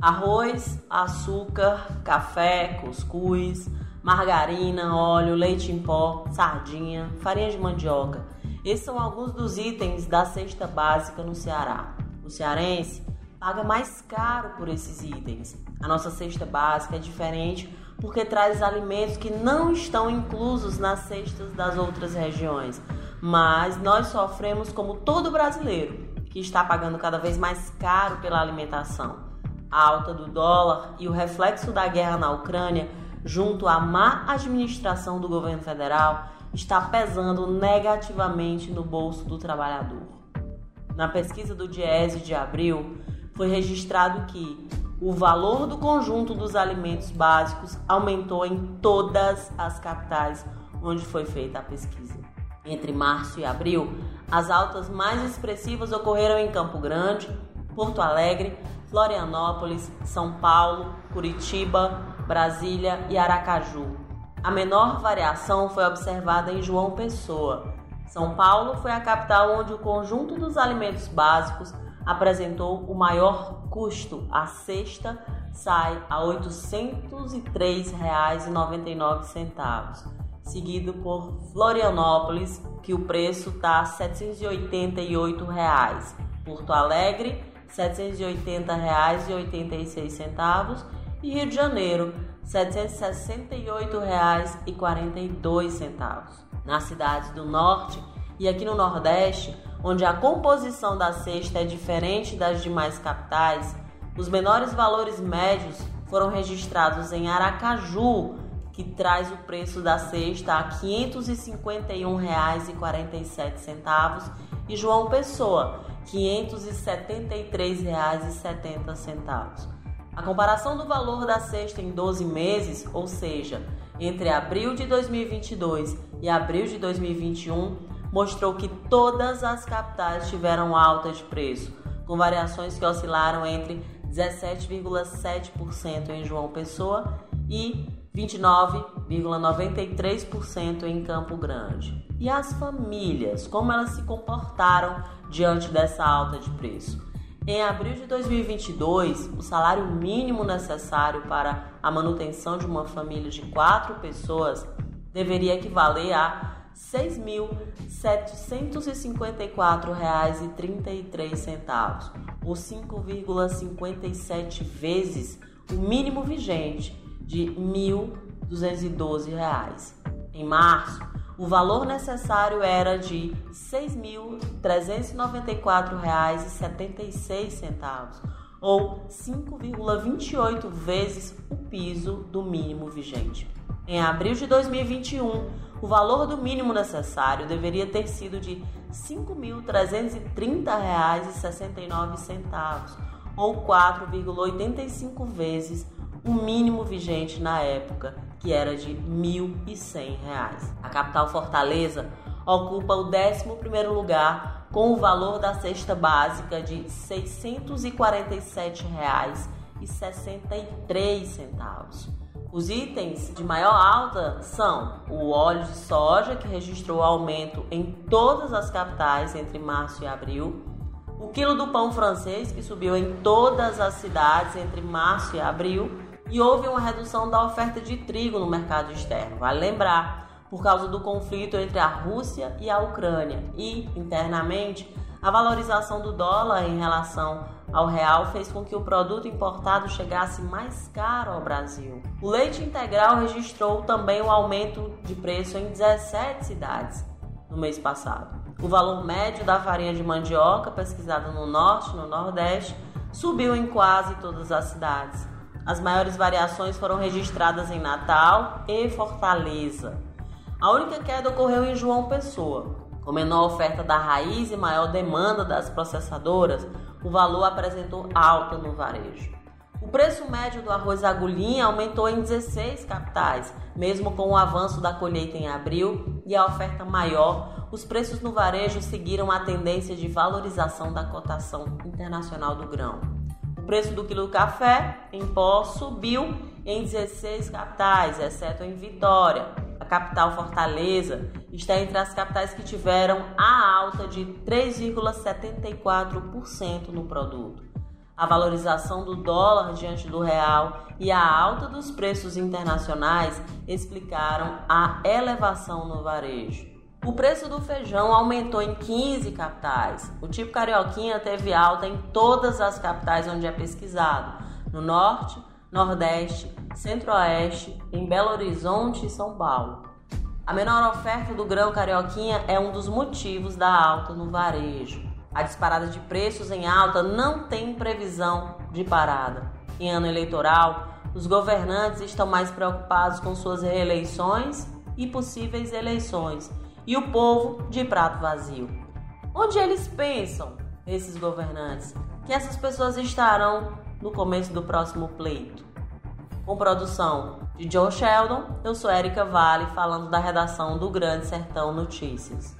Arroz, açúcar, café, cuscuz, margarina, óleo, leite em pó, sardinha, farinha de mandioca. Esses são alguns dos itens da cesta básica no Ceará. O cearense paga mais caro por esses itens. A nossa cesta básica é diferente porque traz alimentos que não estão inclusos nas cestas das outras regiões. Mas nós sofremos como todo brasileiro, que está pagando cada vez mais caro pela alimentação. A alta do dólar e o reflexo da guerra na Ucrânia, junto à má administração do governo federal, está pesando negativamente no bolso do trabalhador. Na pesquisa do Diese de abril, foi registrado que o valor do conjunto dos alimentos básicos aumentou em todas as capitais onde foi feita a pesquisa. Entre março e abril, as altas mais expressivas ocorreram em Campo Grande, Porto Alegre, Florianópolis, São Paulo, Curitiba, Brasília e Aracaju. A menor variação foi observada em João Pessoa. São Paulo foi a capital onde o conjunto dos alimentos básicos apresentou o maior custo. A cesta sai a R$ 803,99, seguido por Florianópolis, que o preço está 788 reais. Porto Alegre, R$ 780,86 e Rio de Janeiro, R$ 768,42. Nas cidades do norte e aqui no nordeste, onde a composição da cesta é diferente das demais capitais, os menores valores médios foram registrados em Aracaju, que traz o preço da cesta a R$ 551,47, e João Pessoa, R$ 573,70. A comparação do valor da cesta em 12 meses, ou seja, entre abril de 2022 e abril de 2021, mostrou que todas as capitais tiveram alta de preço, com variações que oscilaram entre 17,7% em João Pessoa e 29,93% em Campo Grande. E as famílias, como elas se comportaram diante dessa alta de preço? Em abril de 2022, o salário mínimo necessário para a manutenção de uma família de quatro pessoas deveria equivaler a R$ 6.754,33, ou 5,57 vezes o mínimo vigente de R$ 1.212. Em março, o valor necessário era de R$ 6.394,76, ou 5,28 vezes o piso do mínimo vigente. Em abril de 2021, o valor do mínimo necessário deveria ter sido de R$ 5.330,69, ou 4,85 vezes o mínimo vigente na época, que era de R$ 1.100. A capital Fortaleza ocupa o 11º lugar com o valor da cesta básica de R$ 647,63. Os itens de maior alta são o óleo de soja, que registrou aumento em todas as capitais entre março e abril, o quilo do pão francês, que subiu em todas as cidades entre março e abril, e houve uma redução da oferta de trigo no mercado externo. Vale lembrar, por causa do conflito entre a Rússia e a Ucrânia, e internamente a valorização do dólar em relação ao real fez com que o produto importado chegasse mais caro ao Brasil. O leite integral registrou também um aumento de preço em 17 cidades no mês passado. O valor médio da farinha de mandioca, pesquisado no norte e no nordeste, subiu em quase todas as cidades. As maiores variações foram registradas em Natal e Fortaleza. A única queda ocorreu em João Pessoa. Com menor oferta da raiz e maior demanda das processadoras, o valor apresentou alta no varejo. O preço médio do arroz agulhinha aumentou em 16 capitais, mesmo com o avanço da colheita em abril e a oferta maior, os preços no varejo seguiram a tendência de valorização da cotação internacional do grão. O preço do quilo de café em pó subiu em 16 capitais, exceto em Vitória. A capital Fortaleza está entre as capitais que tiveram a alta de 3,74% no produto. a valorização do dólar diante do real e a alta dos preços internacionais explicaram a elevação no varejo. O preço do feijão aumentou em 15 capitais. O tipo carioquinha teve alta em todas as capitais onde é pesquisado: no norte, nordeste, centro-oeste, em Belo Horizonte e São Paulo. A menor oferta do grão carioquinha é um dos motivos da alta no varejo. A disparada de preços em alta não tem previsão de parada. Em ano eleitoral, os governantes estão mais preocupados com suas reeleições e possíveis eleições, e o povo de prato vazio. Onde eles pensam, esses governantes, que essas pessoas estarão no começo do próximo pleito? Com produção de Joe Sheldon, eu sou Erika Vale, falando da redação do Grande Sertão Notícias.